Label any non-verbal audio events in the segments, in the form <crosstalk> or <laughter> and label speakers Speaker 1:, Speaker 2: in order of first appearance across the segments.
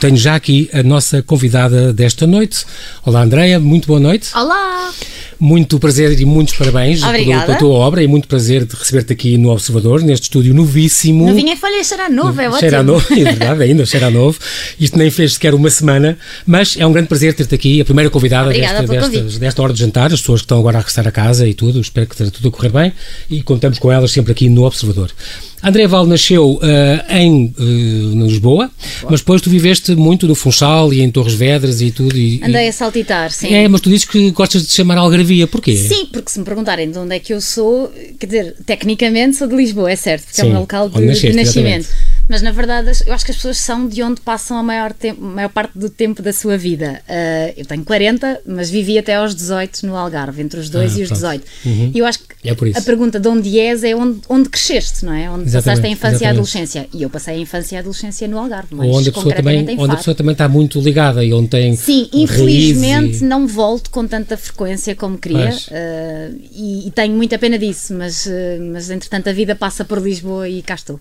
Speaker 1: tenho já aqui a nossa convidada desta noite. Olá, Andreia, muito boa noite.
Speaker 2: Olá!
Speaker 1: Muito prazer e muitos parabéns pela, pela tua obra e muito prazer de receber-te aqui no Observador, neste estúdio novíssimo.
Speaker 2: Novinha em folha, cheira novo, é ótimo.
Speaker 1: Cheira novo, <laughs> é verdade, ainda cheira novo. Isto nem fez sequer uma semana, mas é um grande prazer ter-te aqui, a primeira convidada desta, desta, desta hora de jantar, as pessoas que estão agora a regressar a casa e tudo, espero que esteja tudo a correr bem e contamos com elas sempre aqui no Observador. André Val nasceu uh, em uh, Lisboa, mas depois tu viveste muito no Funchal e em Torres Vedras e tudo. E,
Speaker 2: Andei a saltitar, sim.
Speaker 1: É, mas tu dizes que gostas de chamar Algarvia, porquê?
Speaker 2: Sim, porque se me perguntarem de onde é que eu sou, quer dizer, tecnicamente sou de Lisboa, é certo, porque sim, é o meu local de, nasceste, de nascimento. Exatamente mas na verdade eu acho que as pessoas são de onde passam a maior, tempo, maior parte do tempo da sua vida. Uh, eu tenho 40, mas vivi até aos 18 no Algarve, entre os 2 ah, e os 18. Uhum. E eu acho que é a pergunta de onde és é onde, onde cresceste, não é? Onde exatamente, passaste a infância exatamente. e a adolescência. E eu passei a infância e a adolescência no Algarve, mas
Speaker 1: onde a pessoa também, onde a pessoa também está muito ligada e onde tem
Speaker 2: Sim, infelizmente e... não volto com tanta frequência como queria uh, e, e, tenho muita pena disso, mas, uh, mas entretanto a vida passa por Lisboa e cá estou.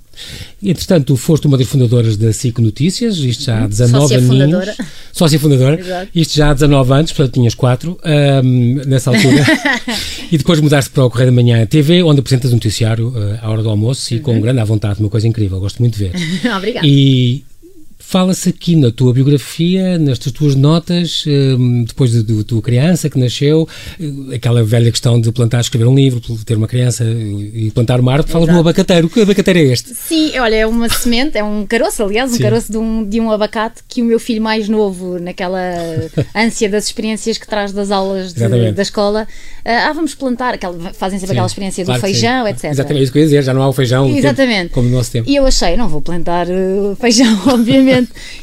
Speaker 1: E entretanto tu foste uma das fundadoras da SIC Notícias, isto já há 19 Sócia aninhos. Fundadora. Sócia fundadora. Exato. Isto já há 19 anos, portanto tinhas 4 um, nessa altura. <laughs> e depois mudaste para o Correio da Manhã TV, onde apresentas um noticiário uh, à hora do almoço uhum. e com uhum. grande à vontade, uma coisa incrível, gosto muito de ver. <laughs>
Speaker 2: Obrigada.
Speaker 1: E Fala-se aqui na tua biografia, nestas tuas notas, hum, depois da tua criança que nasceu, eh, aquela velha questão de plantar, escrever um livro, ter uma criança e plantar uma árvore, falas de um abacateiro. Que abacateiro é este?
Speaker 2: Sim, olha, é uma semente, é um caroço, aliás, um Sim. caroço de um, de um abacate que o meu filho mais novo, naquela <laughs> ânsia das experiências que traz das aulas de, da escola, ah, vamos plantar, aquela, fazem sempre sim, aquela experiência do claro feijão, etc.
Speaker 1: Exatamente, isso que eu ia dizer, já não há o feijão Exatamente. Tempo, como no nosso tempo.
Speaker 2: E eu achei, não vou plantar uh, feijão, <laughs> obviamente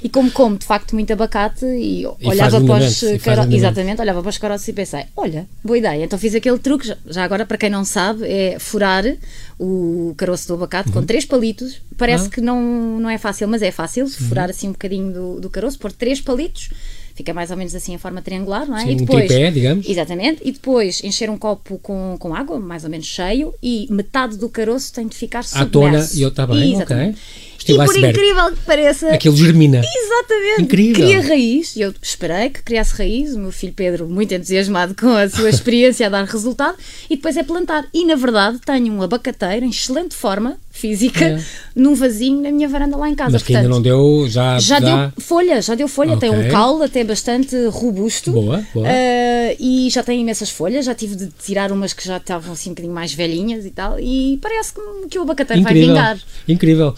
Speaker 2: e como como de facto muito abacate e, e olhava para os caroços, exatamente, olhava para os caroços e pensei, olha, boa ideia. Então fiz aquele truque, já, já agora para quem não sabe, é furar o caroço do abacate uhum. com três palitos. Parece ah. que não, não é fácil, mas é fácil, uhum. furar assim um bocadinho do, do caroço, pôr três palitos fica mais ou menos assim em forma triangular, não é?
Speaker 1: Sim, e depois, um tripé, digamos.
Speaker 2: Exatamente, e depois encher um copo com, com água, mais ou menos cheio, e metade do caroço tem de ficar submerso. À tona
Speaker 1: e outra bem,
Speaker 2: ok. E por iceberg. incrível que pareça.
Speaker 1: Aquilo germina.
Speaker 2: Exatamente. Incrível. Cria raiz. Eu esperei que criasse raiz. O meu filho Pedro, muito entusiasmado com a sua experiência a dar resultado. E depois é plantar. E na verdade tenho um abacateiro em excelente forma física é. num vasinho na minha varanda lá em casa.
Speaker 1: Mas que Portanto, ainda não deu, já,
Speaker 2: já, já... deu folha, já deu folha, okay. tem um caule até bastante robusto
Speaker 1: boa, boa.
Speaker 2: Uh, e já tem imensas folhas, já tive de tirar umas que já estavam assim um bocadinho mais velhinhas e tal, e parece que, que o abacateiro
Speaker 1: Incrível.
Speaker 2: vai vingar.
Speaker 1: Incrível.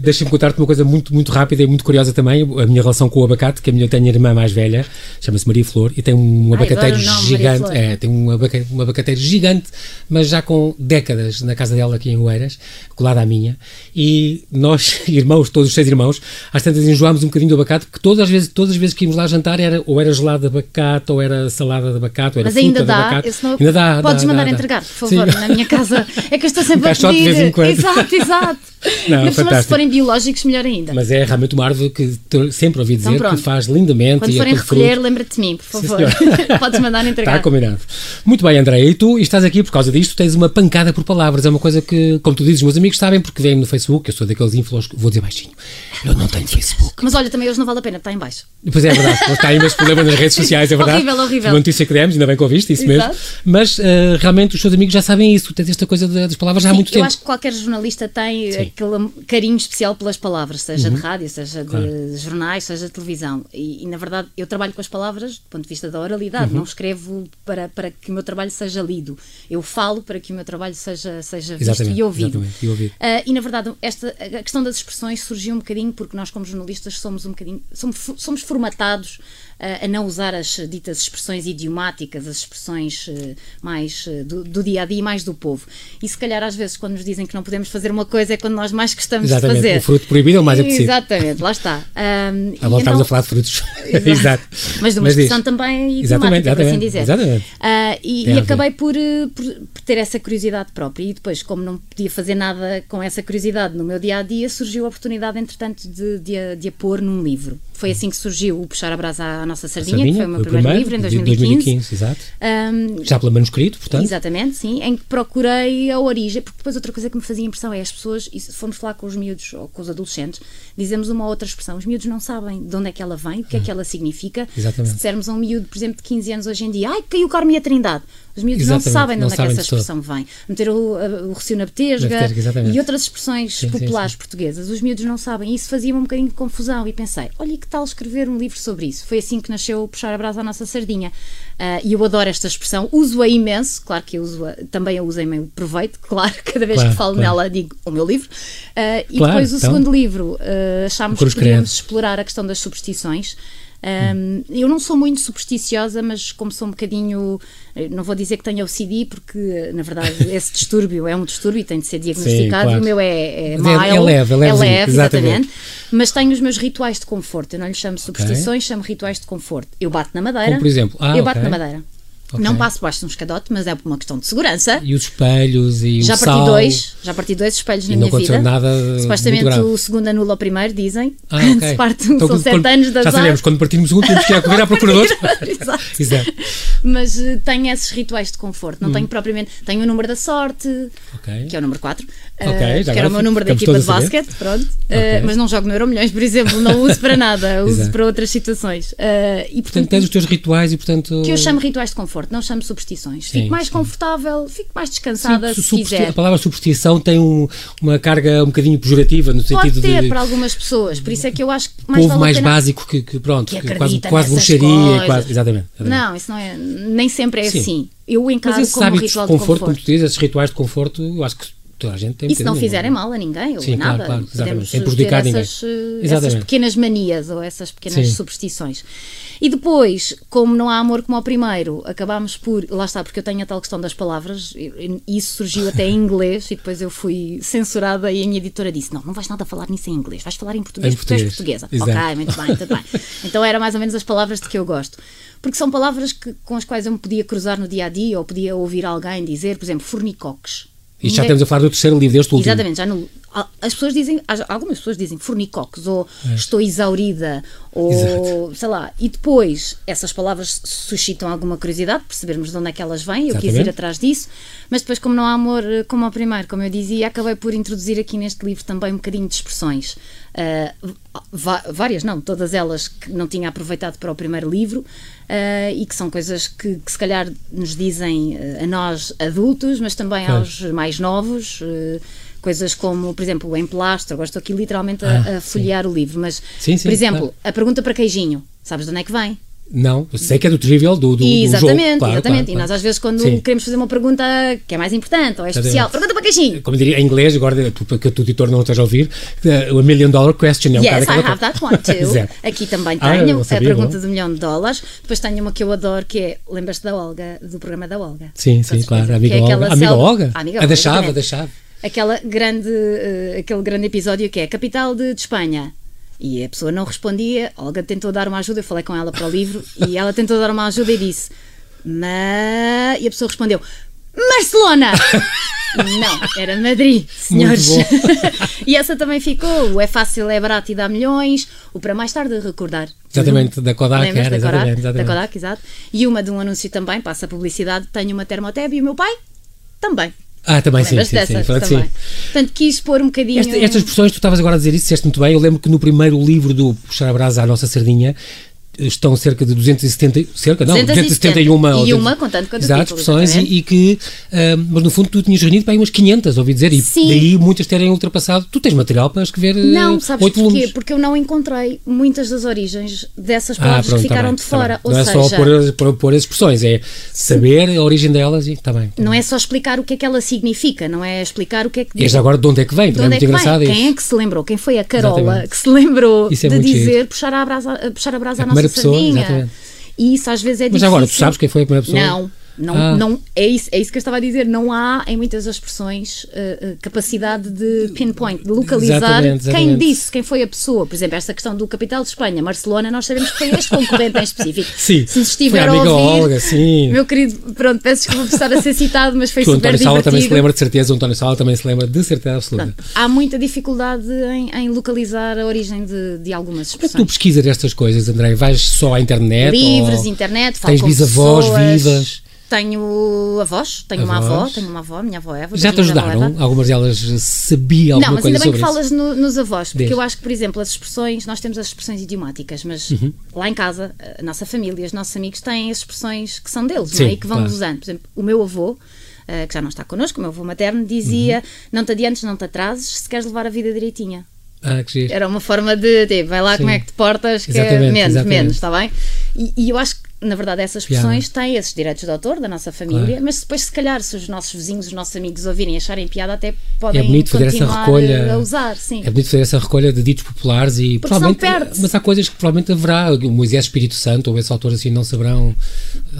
Speaker 1: Deixa-me contar-te uma coisa muito, muito rápida e muito curiosa também, a minha relação com o abacate, que a minha, tenho a irmã mais velha, chama-se Maria Flor, e tem um abacateiro Ai, gigante, é, tem um, abacateiro, um abacateiro gigante, mas já com décadas na casa dela aqui em Oeiras, colada à minha, e nós, <laughs> irmãos, todos os seis irmãos, às tantas enjoámos um bocadinho do abacate, porque todas as vezes, todas as vezes que íamos lá jantar era, ou era gelado de abacate, ou era salada de abacate, era
Speaker 2: Mas
Speaker 1: fruta
Speaker 2: ainda
Speaker 1: dá, abacate.
Speaker 2: Não, ainda dá, Podes dá, mandar dá, entregar, por favor, Sim. na minha casa. É que eu estou sempre um a pedir. De vez em quando. Exato, exato. Não, Mas se forem biológicos, melhor ainda.
Speaker 1: Mas é realmente uma árvore que sempre ouvi dizer então, que faz lindamente.
Speaker 2: Quando forem recolher, lembra-te de mim, por favor. <laughs> Podes mandar entregar.
Speaker 1: Está combinado. Muito bem, André. E tu estás aqui por causa disto, tens uma pancada por palavras. É uma coisa que, como tu dizes, meus amigos sabem porque vêm no Facebook. Eu sou daqueles influencers, vou dizer baixinho. Eu não tenho Facebook.
Speaker 2: Mas olha, também hoje não vale a pena, está em baixo.
Speaker 1: Pois é, é verdade. Está aí imenso problema nas redes sociais, é verdade.
Speaker 2: horrível, horrível.
Speaker 1: Uma notícia que demos, ainda bem que ouviste, isso Exato. mesmo. Mas uh, realmente os seus amigos já sabem isso. Tens esta coisa das palavras
Speaker 2: Sim,
Speaker 1: há muito
Speaker 2: eu
Speaker 1: tempo.
Speaker 2: Eu acho que qualquer jornalista tem Sim. Aquele carinho especial pelas palavras, seja uhum. de rádio, seja claro. de jornais, seja de televisão. E, e, na verdade, eu trabalho com as palavras do ponto de vista da oralidade. Uhum. Não escrevo para, para que o meu trabalho seja lido. Eu falo para que o meu trabalho seja, seja visto exatamente, e ouvido.
Speaker 1: E, ouvido. Uh,
Speaker 2: e na verdade, esta, a questão das expressões surgiu um bocadinho porque nós, como jornalistas, somos um bocadinho somos, somos formatados a não usar as ditas expressões idiomáticas, as expressões eh, mais eh, do, do, dia a dia, mais do povo. E se calhar às vezes quando nos dizem que não podemos fazer uma coisa é quando nós mais gostamos
Speaker 1: Exatamente.
Speaker 2: de fazer.
Speaker 1: O fruto proibido é o mais apetecido.
Speaker 2: Exatamente, lá está. Um, <laughs>
Speaker 1: a voltarmos então, a falar de frutos.
Speaker 2: Exato. <laughs> Exato. Mas de uma Mas expressão diz. também idiomática, por assim dizer.
Speaker 1: Exatamente.
Speaker 2: Uh, e, e acabei por, por, por, ter essa curiosidade própria. E depois, como não podia fazer nada com essa curiosidade no meu dia a dia, surgiu a oportunidade, entretanto, de, de, de a pôr num livro. Foi assim que surgiu o Puxar a Brasa à à Nossa Sardinha, Sardinha que foi o meu primeiro, primeiro, livro, em 2015. 2015
Speaker 1: exato. Um, Já pelo manuscrito, portanto.
Speaker 2: Exatamente, sim, em que procurei a origem, porque depois outra coisa que me fazia impressão é as pessoas, e se formos falar com os miúdos ou com os adolescentes, dizemos uma outra expressão. Os miúdos não sabem de onde é que ela vem, o que é que ela significa. Exatamente. Se dissermos a um miúdo, por exemplo, de 15 anos hoje em dia, ai, caiu Carme e a Trindade. Os miúdos exatamente, não sabem de onde é que essa expressão vem. Meter o, o Recio na Betesga e outras expressões sim, populares sim, sim. portuguesas. Os miúdos não sabem. E isso fazia-me um bocadinho de confusão. E pensei, olha que tal escrever um livro sobre isso? Foi assim que nasceu Puxar a Brasa à Nossa Sardinha. Uh, e eu adoro esta expressão, uso-a imenso, claro que eu uso -a, também a uso em meu proveito, <laughs> claro, cada vez claro, que falo claro. nela digo o meu livro. Uh, e claro, depois o então, segundo livro, uh, achámos que podíamos explorar a questão das superstições. Um, eu não sou muito supersticiosa, mas como sou um bocadinho. Não vou dizer que tenho OCD, porque na verdade <laughs> esse distúrbio é um distúrbio e tem de ser diagnosticado. Sim, claro. O meu é, é, é mild, é leve, é leve, é leve exatamente. exatamente. Mas tenho os meus rituais de conforto. Eu não lhes chamo superstições, okay. chamo rituais de conforto. Eu bato na madeira.
Speaker 1: Como por exemplo, ah,
Speaker 2: eu bato okay. na madeira. Okay. Não passo baixo de um escadote, mas é por uma questão de segurança.
Speaker 1: E os espelhos e
Speaker 2: já
Speaker 1: o
Speaker 2: parti sal. dois, já parti dois espelhos na minha vida.
Speaker 1: nada
Speaker 2: Supostamente o segundo anula o primeiro, dizem. Ah, <laughs> okay. Se parte, então, são sete anos de
Speaker 1: azar. Já sabemos, quando partimos o segundo temos que ir a correr à procura de outro.
Speaker 2: Exato. Mas uh, tenho esses rituais de conforto. Não hum. tenho propriamente. Tenho o número da sorte, okay. que é o número 4. Uh, eh, que era o meu número da equipa de basquete, pronto. Uh, mas não jogo no Euro Milhões, por exemplo, não uso para nada, <laughs> uso para outras situações.
Speaker 1: e portanto, tens os teus rituais e portanto.
Speaker 2: Que eu chamo rituais de conforto, não chamo superstições superstições. Sim, fico mais sim. confortável, fico mais descansada sim, se quiser.
Speaker 1: A palavra superstição tem um, uma carga um bocadinho pejorativa no
Speaker 2: Pode
Speaker 1: sentido
Speaker 2: ter
Speaker 1: de,
Speaker 2: para algumas pessoas, por isso é que eu acho que mais
Speaker 1: povo mais básico que, que pronto,
Speaker 2: que,
Speaker 1: que quase, quase bruxaria, quase, exatamente, exatamente,
Speaker 2: Não, isso não é, nem sempre é assim. Eu encaro
Speaker 1: Mas
Speaker 2: como um ritual
Speaker 1: de conforto, de conforto, como tu dizes, esses rituais de conforto, eu acho que toda a gente tem
Speaker 2: E se não fizerem mal a ninguém, ou
Speaker 1: Sim,
Speaker 2: nada,
Speaker 1: claro, claro, sem prejudicar
Speaker 2: essas. Eh, essas pequenas manias ou essas pequenas Sim. superstições. E depois, como não há amor como ao primeiro, acabámos por. Lá está, porque eu tenho a tal questão das palavras, e isso surgiu até em inglês, e depois eu fui censurada e a minha editora disse: Não, não vais nada falar nisso em inglês, vais falar em português, em porque português. tu és portuguesa. Exato. Ok, muito bem, muito bem. Então era mais ou menos as palavras de que eu gosto. Porque são palavras que, com as quais eu me podia cruzar no dia a dia, ou podia ouvir alguém dizer, por exemplo, fornicoques
Speaker 1: e já estamos a falar do terceiro livro deste último.
Speaker 2: Exatamente, já no, as pessoas dizem, algumas pessoas dizem fornicoques, ou é. estou exaurida, ou Exato. sei lá, e depois essas palavras suscitam alguma curiosidade, percebermos de onde é que elas vêm, eu Exatamente. quis ir atrás disso, mas depois, como não há amor eh, como ao primeiro, como eu dizia, acabei por introduzir aqui neste livro também um bocadinho de expressões. Uh, várias, não, todas elas que não tinha aproveitado para o primeiro livro uh, e que são coisas que, que, se calhar nos dizem uh, a nós adultos, mas também aos mais novos. Coisas como, por exemplo, o emplastro. Agora estou aqui literalmente a, ah, a folhear sim. o livro, mas, sim, sim, por exemplo, claro. a pergunta para queijinho: sabes de onde é que vem?
Speaker 1: Não, sei que é do trivial do, do,
Speaker 2: exatamente,
Speaker 1: do jogo. Claro,
Speaker 2: exatamente.
Speaker 1: Claro,
Speaker 2: e nós às vezes quando Sim. queremos fazer uma pergunta que é mais importante ou é especial, pergunta para queixinho.
Speaker 1: Como diria em inglês, agora que o teu editor não esteja a ouvir, o million dollar question é um
Speaker 2: yes, I have that one too. <laughs> Aqui também ah, tenho ah, sabia, a pergunta bom. do milhão de dólares. Depois tenho uma que eu adoro que é, lembras-te da Olga, do programa da Olga?
Speaker 1: Sim, sim, claro. A amiga, é Olga. amiga Olga. A amiga Olga. A da chave, a da chave.
Speaker 2: Aquela grande, uh, aquele grande episódio que é capital de, de Espanha. E a pessoa não respondia. Olga tentou dar uma ajuda, eu falei com ela para o livro <laughs> e ela tentou dar uma ajuda e disse: Mas. E a pessoa respondeu: Barcelona! <laughs> Não, era Madrid, senhores. <laughs> e essa também ficou. O é fácil, é barato e dá milhões. O para mais tarde recordar.
Speaker 1: Exatamente, da Kodak, era,
Speaker 2: da,
Speaker 1: exatamente, Kodak, exatamente.
Speaker 2: da Kodak, exato. E uma de um anúncio também, passa a publicidade. Tenho uma Termoteb e o meu pai também.
Speaker 1: Ah, também sim, sim, sim,
Speaker 2: também. sim. Portanto, quis pôr um bocadinho.
Speaker 1: Esta, estas expressões, tu estavas agora a dizer isso, disseste muito bem. Eu lembro que no primeiro livro do Puxar a Brasa à Nossa Sardinha, estão cerca de 270, cerca, não, 271
Speaker 2: e uma, contando com
Speaker 1: exato, expressões e, e, que, uh, mas no fundo tu tinhas reunido para aí umas 500, ouvi dizer, e Sim. daí muitas terem ultrapassado. Tu tens material para escrever uh,
Speaker 2: Não, sabes
Speaker 1: porquê?
Speaker 2: Volumes. Porque eu não encontrei muitas das origens dessas ah, palavras ah, pronto, que tá ficaram tá de fora. Tá
Speaker 1: não
Speaker 2: é
Speaker 1: seja, só pôr, pôr, pôr, as expressões, é saber a origem delas e está bem. Tá
Speaker 2: não
Speaker 1: bem.
Speaker 2: é só explicar o que é que ela significa, não é explicar o que é que.
Speaker 1: E agora de onde é que vem, também é muito é engraçado
Speaker 2: vem? Quem é que se lembrou? Quem foi a Carola Exatamente. que se lembrou é de dizer puxar a brasa, puxar a brasa à nossa
Speaker 1: pessoa,
Speaker 2: sardinha? E isso às vezes é
Speaker 1: Mas
Speaker 2: difícil.
Speaker 1: agora, tu sabes quem foi a primeira pessoa?
Speaker 2: Não. Não, ah. não, é, isso, é isso que eu estava a dizer. Não há, em muitas expressões, uh, capacidade de pinpoint, de localizar exatamente, exatamente. quem disse, quem foi a pessoa. Por exemplo, esta questão do capital de Espanha, Barcelona, nós sabemos que foi este concorrente em específico. <laughs>
Speaker 1: Sim,
Speaker 2: Se estiver a, a ouvir, Olga, sim. meu querido, pronto, peço desculpa por estar a ser citado, mas foi que super
Speaker 1: o António Sala também se lembra de certeza, o António Sala também se lembra de certeza absoluta. Pronto,
Speaker 2: há muita dificuldade em, em, localizar a origem de, de algumas expressões.
Speaker 1: Como é que tu pesquisas estas coisas, André? Vais só à internet?
Speaker 2: Livros, internet,
Speaker 1: falo Tens bisavós vivas?
Speaker 2: Tenho avós, tenho avós. uma avó, tenho uma avó, minha avó Eva.
Speaker 1: Já te ajudaram? Algumas delas sabiam alguma coisa
Speaker 2: sobre
Speaker 1: Não,
Speaker 2: mas ainda bem que
Speaker 1: falas
Speaker 2: no, nos avós, porque eu acho que, por exemplo, as expressões, nós temos as expressões idiomáticas, mas uhum. lá em casa, a nossa família, os nossos amigos têm as expressões que são deles, Sim, não é? E que vão claro. usando. Por exemplo, o meu avô, Uh, que já não está connosco, o meu avô materno, dizia: uhum. Não te adiantes, não te atrases, se queres levar a vida direitinha.
Speaker 1: Ah, que giro.
Speaker 2: Era uma forma de, tipo, vai lá Sim. como é que te portas, que é exatamente, menos, exatamente. menos, está bem? E, e, eu acho que, na verdade, essas piada. têm esses direitos de autor da nossa família, claro. mas depois, se calhar, se os nossos vizinhos, os nossos amigos ouvirem e acharem piada, até podem é bonito fazer essa recolha, a usar. Sim.
Speaker 1: É bonito fazer essa recolha de ditos populares e
Speaker 2: Porque provavelmente.
Speaker 1: Mas há coisas que provavelmente haverá. O Moisés Espírito Santo ou esse autor assim não saberão,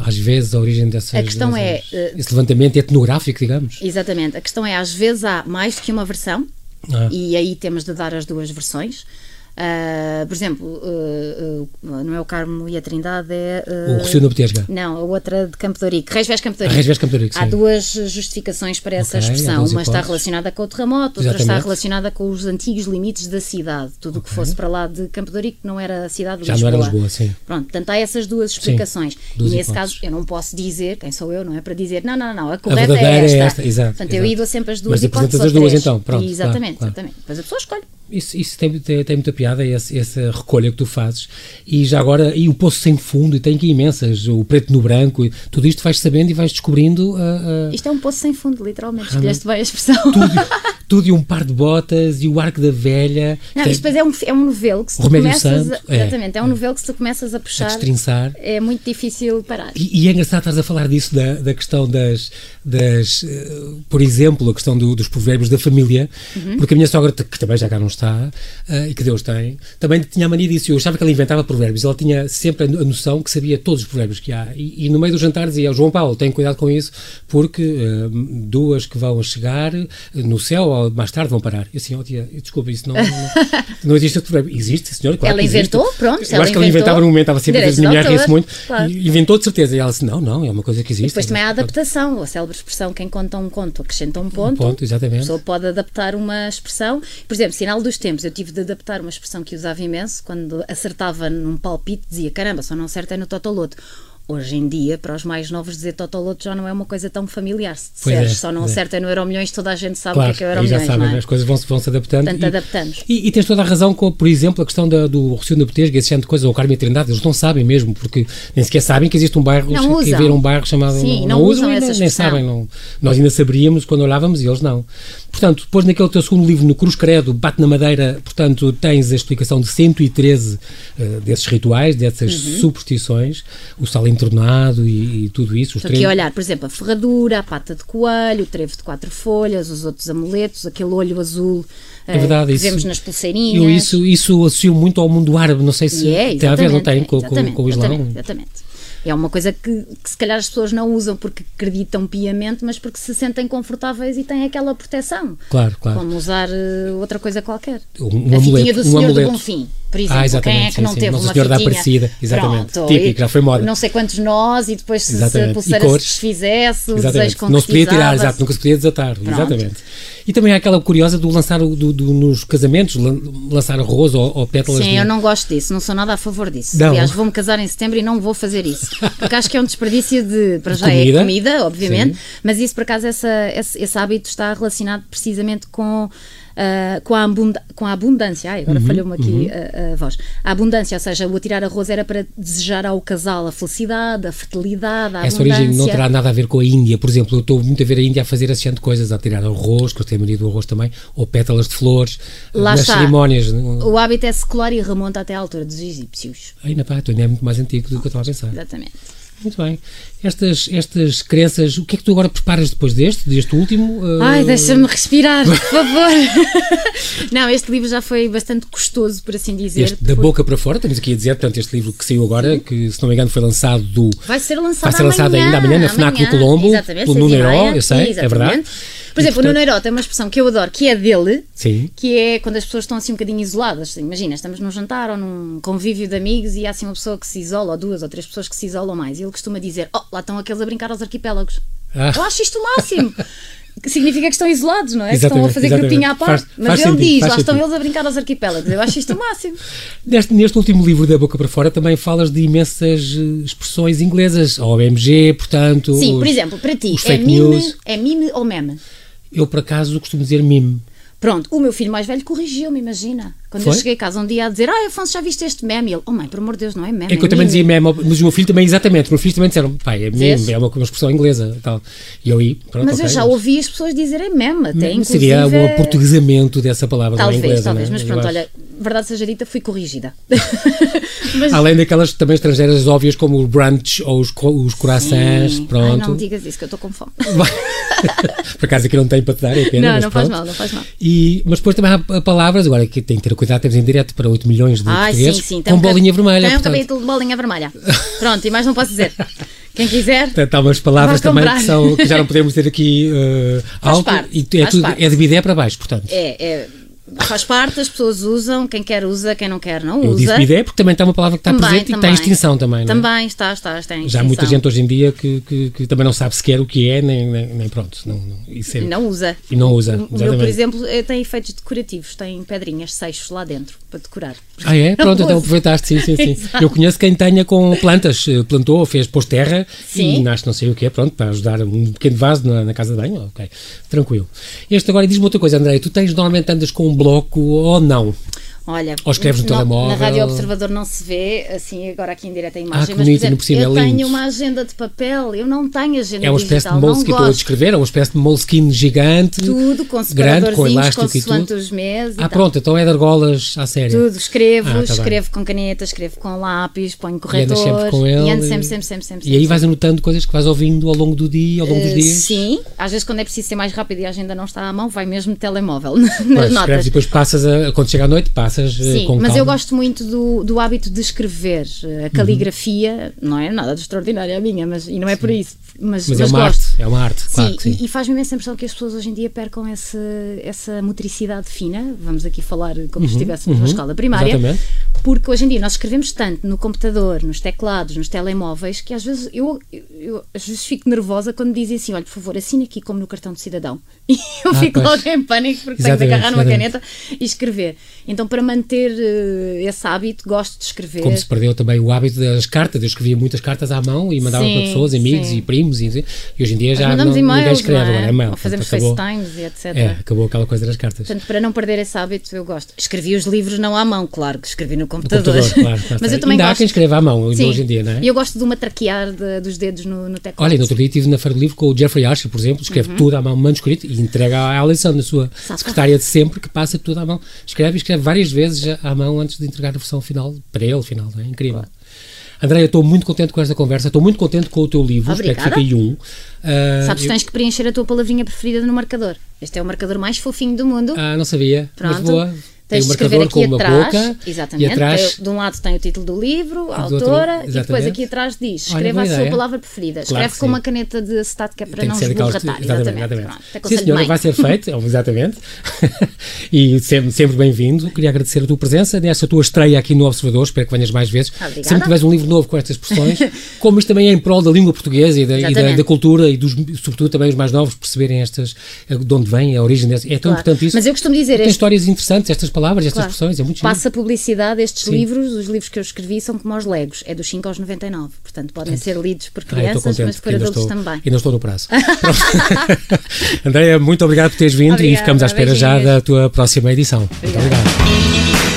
Speaker 1: às vezes, a origem dessas.
Speaker 2: A questão dessas,
Speaker 1: é. Uh, esse levantamento etnográfico, digamos.
Speaker 2: Exatamente. A questão é, às vezes, há mais do que uma versão. Ah. E aí temos de dar as duas versões. Uh, por exemplo, uh, uh, não é o Carmo e a Trindade, é.
Speaker 1: o Rocio da Betesga.
Speaker 2: Não, a outra de Campo de Ourique, Reis Vés Campo de Ourique.
Speaker 1: Reis Vés Campo de Ourique
Speaker 2: Há duas justificações para essa okay, expressão. Uma está relacionada com o terremoto, outra está relacionada com os antigos limites da cidade. Tudo o okay. que fosse para lá de Campo de Ourique não era a cidade de
Speaker 1: Já
Speaker 2: Lisboa.
Speaker 1: Já não era Lisboa, sim.
Speaker 2: Pronto, portanto há essas duas explicações. Sim, duas e nesse hipóteses. caso eu não posso dizer, quem sou eu, não é para dizer, não, não, não, a correta a é esta. É esta. Exato,
Speaker 1: portanto,
Speaker 2: exato. eu dou sempre as duas
Speaker 1: Mas hipóteses. Mas as duas então, pronto.
Speaker 2: Exatamente, claro, claro. exatamente. Depois a pessoa escolhe
Speaker 1: isso, isso tem, tem, tem, muita piada, essa, essa recolha que tu fazes. E já agora, e o Poço Sem Fundo, e tem aqui imensas, o Preto no Branco, tudo isto vais sabendo e vais descobrindo. Uh,
Speaker 2: uh... Isto é um poço sem fundo, literalmente, escolheste bem a expressão.
Speaker 1: Tudo, <laughs> tudo, e um par de botas, e o Arco da Velha.
Speaker 2: Não, isto depois é um, é um novelo que se tu começas. Santo, a, é, exatamente, é um novelo que se tu começas a puxar. A
Speaker 1: destrinçar.
Speaker 2: É muito difícil parar.
Speaker 1: E, e é engraçado estás a falar disso, da, da questão das. das uh, por exemplo, a questão do, dos provérbios da família, uhum. porque a minha sogra, que também já cá não está, uh, e que Deus tem, também tinha a mania disso. Eu achava que ela inventava provérbios. Ela tinha sempre a noção que sabia todos os provérbios que há. E, e no meio do jantar dizia: João Paulo, tem cuidado com isso, porque uh, duas que vão chegar no céu ou mais tarde vão parar. E assim, oh, tia, desculpa, isso não, não, <laughs> não existe esse provérbio. Existe, senhor, claro.
Speaker 2: Ela inventou, pronto.
Speaker 1: Eu acho que ela inventava no momento, estava sempre a minha ri-se muito. Claro. Inventou de certeza. E ela disse: Não, não, é uma coisa que existe. E
Speaker 2: depois também há a adaptação, a célebre expressão: quem conta um conto acrescenta um ponto.
Speaker 1: Um ponto, exatamente. A
Speaker 2: pessoa pode adaptar uma expressão. Por exemplo, sinal dos tempos, eu tive de adaptar uma expressão que usava imenso, quando acertava num palpite, dizia caramba, só não acertei no Totoloto. Hoje em dia, para os mais novos, dizer Totoloto já não é uma coisa tão familiar. Se disseres é, só não é. acerta no Euro Milhões, toda a gente sabe claro, o que é, que é Euro Milhões. já sabem,
Speaker 1: é? as coisas vão, vão se adaptando.
Speaker 2: Portanto, e, adaptamos.
Speaker 1: E, e, tens toda a razão com, por exemplo, a questão da, do Rocio da Betesga, esse género de coisas, ou Carme Trindade, eles não sabem mesmo, porque nem sequer sabem que existe um bairro,
Speaker 2: não
Speaker 1: que haver um bairro chamado.
Speaker 2: Sim,
Speaker 1: não, não,
Speaker 2: não usam,
Speaker 1: usam
Speaker 2: nem,
Speaker 1: nem sabem. Não, nós ainda saberíamos quando olhávamos e eles não. Portanto, depois naquele teu segundo livro, no Cruz Credo, Bate na Madeira, portanto, tens a explicação de 113 uh, desses rituais, dessas uhum. superstições, o sal entornado e, e tudo isso.
Speaker 2: Estou aqui a olhar, por exemplo, a ferradura, a pata de coelho, o trevo de quatro folhas, os outros amuletos, aquele olho azul
Speaker 1: é verdade,
Speaker 2: que
Speaker 1: isso,
Speaker 2: vemos nas pulseirinhas.
Speaker 1: Eu isso, isso associo muito ao mundo árabe, não sei se
Speaker 2: é,
Speaker 1: tem a ver, não tem, com, com, com o Islã.
Speaker 2: Exatamente, exatamente. É uma coisa que, que, se calhar as pessoas não usam porque acreditam piamente, mas porque se sentem confortáveis e têm aquela proteção.
Speaker 1: Claro, claro.
Speaker 2: Como usar uh, outra coisa qualquer.
Speaker 1: Um,
Speaker 2: a
Speaker 1: amuleto,
Speaker 2: do Senhor
Speaker 1: um amuleto.
Speaker 2: do Bonfim, por exemplo. Ah, exatamente, Quem é que sim, não sim. teve Nossa uma
Speaker 1: Senhora da Aparecida, exatamente. Pronto, Típico, já foi moda.
Speaker 2: Não sei quantos nós e depois se, se a pulseira se desfizesse, o desejo
Speaker 1: Não se podia tirar, exato, nunca se podia desatar. Pronto. Exatamente. E também há aquela curiosa do lançar do, do, nos casamentos, lançar arroz ou, ou pétalas.
Speaker 2: Sim,
Speaker 1: de...
Speaker 2: eu não gosto disso, não sou nada a favor disso. Não. Aliás, vou-me casar em setembro e não vou fazer isso. Porque acho que é um desperdício de. Para já é comida. é comida, obviamente, Sim. mas isso por acaso, essa, esse, esse hábito está relacionado precisamente com uh, com, a com a abundância. Ai, agora uhum, falhou-me aqui uhum. a, a, voz. A abundância, ou seja, o atirar arroz era para desejar ao casal a felicidade, a fertilidade, a
Speaker 1: Essa
Speaker 2: abundância.
Speaker 1: origem não terá nada a ver com a Índia. Por exemplo, eu estou muito a ver a Índia a fazer assim de coisas, a tirar arroz, mania do arroz também, ou pétalas de flores,
Speaker 2: Lá
Speaker 1: nas
Speaker 2: está.
Speaker 1: cerimónias.
Speaker 2: O hábito é secular e remonta até à altura dos egípcios.
Speaker 1: Ainda pá, tu ainda é muito mais antigo do que eu estava a pensar.
Speaker 2: Exatamente.
Speaker 1: Muito bem. Estas, estas crenças, o que é que tu agora preparas depois deste, deste último?
Speaker 2: Ai, uh... deixa-me respirar, por favor. <laughs> não, este livro já foi bastante custoso, por assim dizer.
Speaker 1: Este, Da boca para fora, temos aqui a dizer, portanto, este livro que saiu agora, que se não me engano foi lançado do.
Speaker 2: Vai ser lançado,
Speaker 1: vai ser lançado
Speaker 2: amanhã,
Speaker 1: ainda amanhã na FNAC do Colombo, pelo Nuno eu sei, exatamente. é verdade.
Speaker 2: Por exemplo, portanto... o Nuno Herói tem uma expressão que eu adoro, que é dele, Sim. que é quando as pessoas estão assim um bocadinho isoladas. Imagina, estamos num jantar ou num convívio de amigos e há assim uma pessoa que se isola, ou duas ou três pessoas que se isolam mais. Ele costuma dizer: Oh, lá estão aqueles a brincar aos arquipélagos. Ah. Eu acho isto o máximo. <laughs> significa que estão isolados, não é? Exatamente, estão a fazer exatamente. grupinho à parte. Faz, mas faz ele sentido, diz, lá estão eles a brincar aos arquipélagos. Eu acho isto o máximo. <laughs>
Speaker 1: Neste, neste último livro da Boca para Fora também falas de imensas eh, expressões inglesas, OMG, portanto.
Speaker 2: Sim, os, por exemplo, para ti, é mime, é mime ou meme?
Speaker 1: Eu, por acaso, costumo dizer mime.
Speaker 2: Pronto, o meu filho mais velho corrigiu-me, imagina. Quando Foi? eu cheguei a casa um dia a dizer, ah, Afonso, já viste este meme? E ele, oh mãe, por amor de Deus, não é meme.
Speaker 1: É que eu também dizia meme, mas o meu filho também, exatamente, o meu filho também disseram, pai, é meme, é uma, uma expressão inglesa tal. E eu aí,
Speaker 2: pronto, Mas okay, eu já mas... ouvi as pessoas dizerem meme, até inclusive.
Speaker 1: Seria o aportuguesamento dessa palavra
Speaker 2: talvez,
Speaker 1: inglesa.
Speaker 2: Talvez,
Speaker 1: né?
Speaker 2: mas pronto, olha, verdade seja dita, fui corrigida. <laughs>
Speaker 1: mas... Além daquelas também estrangeiras óbvias como o brunch ou os, os corações, pronto.
Speaker 2: Ai, não digas isso, que eu estou com fome. <laughs>
Speaker 1: por acaso aqui não tenho para te dar, é pena.
Speaker 2: Não, não faz mal, não faz mal.
Speaker 1: E, mas depois também há palavras, agora que tem que ter cuidado, temos em direto para 8 milhões de Ai, portugueses sim, sim. com bolinha vermelha.
Speaker 2: Tem um capítulo de bolinha vermelha. Pronto, e mais não posso dizer. Quem quiser.
Speaker 1: Portanto, há umas palavras também que, são, que já não podemos ter aqui uh, alto. Parte, e é, tudo, parte. é de bidé para baixo, portanto.
Speaker 2: É, é faz parte, as pessoas usam, quem quer usa, quem não quer não usa. Eu
Speaker 1: disse ideia porque também está uma palavra que está também, presente também. e está em extinção também.
Speaker 2: Também é? está, está, está
Speaker 1: extinção. Já há muita gente hoje em dia que, que, que, também não sabe sequer o que é, nem, nem, nem pronto. Não, não,
Speaker 2: isso é, e não usa.
Speaker 1: E não usa.
Speaker 2: O meu, por exemplo, eh, tem efeitos decorativos, tem pedrinhas, seixos lá dentro para decorar.
Speaker 1: Ah, é? <laughs> Pronto, então aproveitaste, sim, sim, sim. Eu conheço quem tenha com plantas, eh, plantou, fez, pôs terra sim. e nasce não sei o que é, pronto, para ajudar um pequeno vaso na, na casa de banho, ok, tranquilo. Este agora, diz-me outra coisa, André, tu tens normalmente andas com um bloco ou não?
Speaker 2: Olha,
Speaker 1: Ou escreves no, no telemóvel.
Speaker 2: Na Rádio Observador não se vê, assim, agora aqui em direto a imagem. Ah, mas, bonito, exemplo, eu é tenho uma agenda de papel, eu não tenho agenda
Speaker 1: É uma espécie digital, de moleskin, estou a descrever, é uma espécie de moleskin gigante.
Speaker 2: Tudo, com grande, com elástico e tudo. os meses.
Speaker 1: Ah, pronto, então é de argolas à série.
Speaker 2: Tudo, escrevo, ah, tá escrevo bem. com caneta, escrevo com lápis, ponho corretor. E sempre com ele. E ando sempre, sempre, sempre, sempre.
Speaker 1: E aí vais anotando coisas que vais ouvindo ao longo do dia, ao longo uh, dos dias?
Speaker 2: Sim, às vezes quando é preciso ser mais rápido e a agenda não está à mão, vai mesmo telemóvel, <laughs> nas pois, notas.
Speaker 1: E depois passas, a, quando chega à noite, passas eh,
Speaker 2: Sim, com mas eu gosto muito do, do hábito de escrever. A caligrafia uhum. não é nada de extraordinário a minha, mas, e não é Sim. por isso. Mas,
Speaker 1: mas,
Speaker 2: mas
Speaker 1: é uma
Speaker 2: gosto.
Speaker 1: arte, é uma arte, claro sim,
Speaker 2: E, e faz-me imensa impressão que as pessoas hoje em dia percam esse, essa motricidade fina, vamos aqui falar como uhum, se estivéssemos uhum, numa escola primária, exatamente. porque hoje em dia nós escrevemos tanto no computador, nos teclados, nos telemóveis, que às vezes eu, eu, eu às vezes fico nervosa quando dizem assim, olha, por favor, assine aqui como no cartão de cidadão. <laughs> E eu ah, fico pois. logo em pânico porque exatamente, tenho de agarrar numa caneta e escrever. Então, para manter uh, esse hábito, gosto de escrever.
Speaker 1: Como se perdeu também o hábito das cartas, eu escrevia muitas cartas à mão e mandava sim, para pessoas, amigos sim. e primos, e, e, hoje em dia já não, ninguém escreve,
Speaker 2: não
Speaker 1: é? agora é mail.
Speaker 2: fazemos acabou, FaceTimes e etc.
Speaker 1: É, acabou aquela coisa das cartas.
Speaker 2: Portanto, para não perder esse hábito, eu gosto. Escrevi os livros não à mão, claro, que escrevi no computador. No
Speaker 1: computador claro, <laughs> Mas eu também Ainda gosto... há quem escreva à mão sim. hoje em dia, não é?
Speaker 2: E eu gosto de uma traquear de, dos dedos no, no teclado.
Speaker 1: Olha, no outro dia estive na Feira do Livro com o Jeffrey Archer, por exemplo, escreve uhum. tudo à mão, manuscrito, e entrega à Alison, na sua Sabe secretária de sempre, que passa tudo à mão. Escreve e escreve várias vezes à mão antes de entregar a versão final, para ele, final, é incrível. Claro. Andréia, estou muito contente com esta conversa, estou muito contente com o teu livro, Obrigada. espero que fique aí um.
Speaker 2: Uh, Sabes, eu... tens que preencher a tua palavrinha preferida no marcador. Este é o marcador mais fofinho do mundo.
Speaker 1: Ah, não sabia.
Speaker 2: Pronto.
Speaker 1: Mas boa.
Speaker 2: Tens
Speaker 1: tem
Speaker 2: um escrever aqui atrás, boca, exatamente, atrás, de um lado tem o título do livro, a autora, outro, e depois aqui atrás diz, escreva Olha, a sua palavra preferida. Claro Escreve com uma caneta de acetato que é para tem não esborratar. Exatamente, exatamente. exatamente. Pronto,
Speaker 1: Sim, senhora, vai ser feito, exatamente. <laughs> e sempre, sempre bem-vindo. Queria agradecer a tua presença nessa tua estreia aqui no Observador, espero que venhas mais vezes.
Speaker 2: Obrigada.
Speaker 1: Sempre tiveres um livro novo com estas expressões, <laughs> como isto também é em prol da língua portuguesa e da, e da, da cultura e dos, sobretudo também os mais novos perceberem estas, de onde vem a origem dessas. É tão claro. importante isso.
Speaker 2: Mas eu costumo dizer...
Speaker 1: Tem este... histórias interessantes, estas palavras, estas claro. expressões é muito
Speaker 2: Passa publicidade, estes Sim. livros, os livros que eu escrevi são como os Legos, é dos 5 aos 99, portanto podem ser lidos por crianças, ah, mas por adultos
Speaker 1: estou,
Speaker 2: também.
Speaker 1: E não estou no prazo. <laughs> Andréia, muito obrigado por teres vindo Obrigada, e ficamos à espera beijinhos. já da tua próxima edição. Obrigada. Muito obrigado.